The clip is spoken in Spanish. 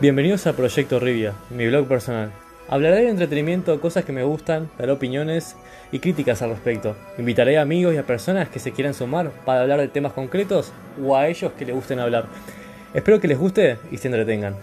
Bienvenidos a Proyecto Rivia, mi blog personal. Hablaré de entretenimiento, cosas que me gustan, daré opiniones y críticas al respecto. Invitaré a amigos y a personas que se quieran sumar para hablar de temas concretos o a ellos que les gusten hablar. Espero que les guste y se entretengan.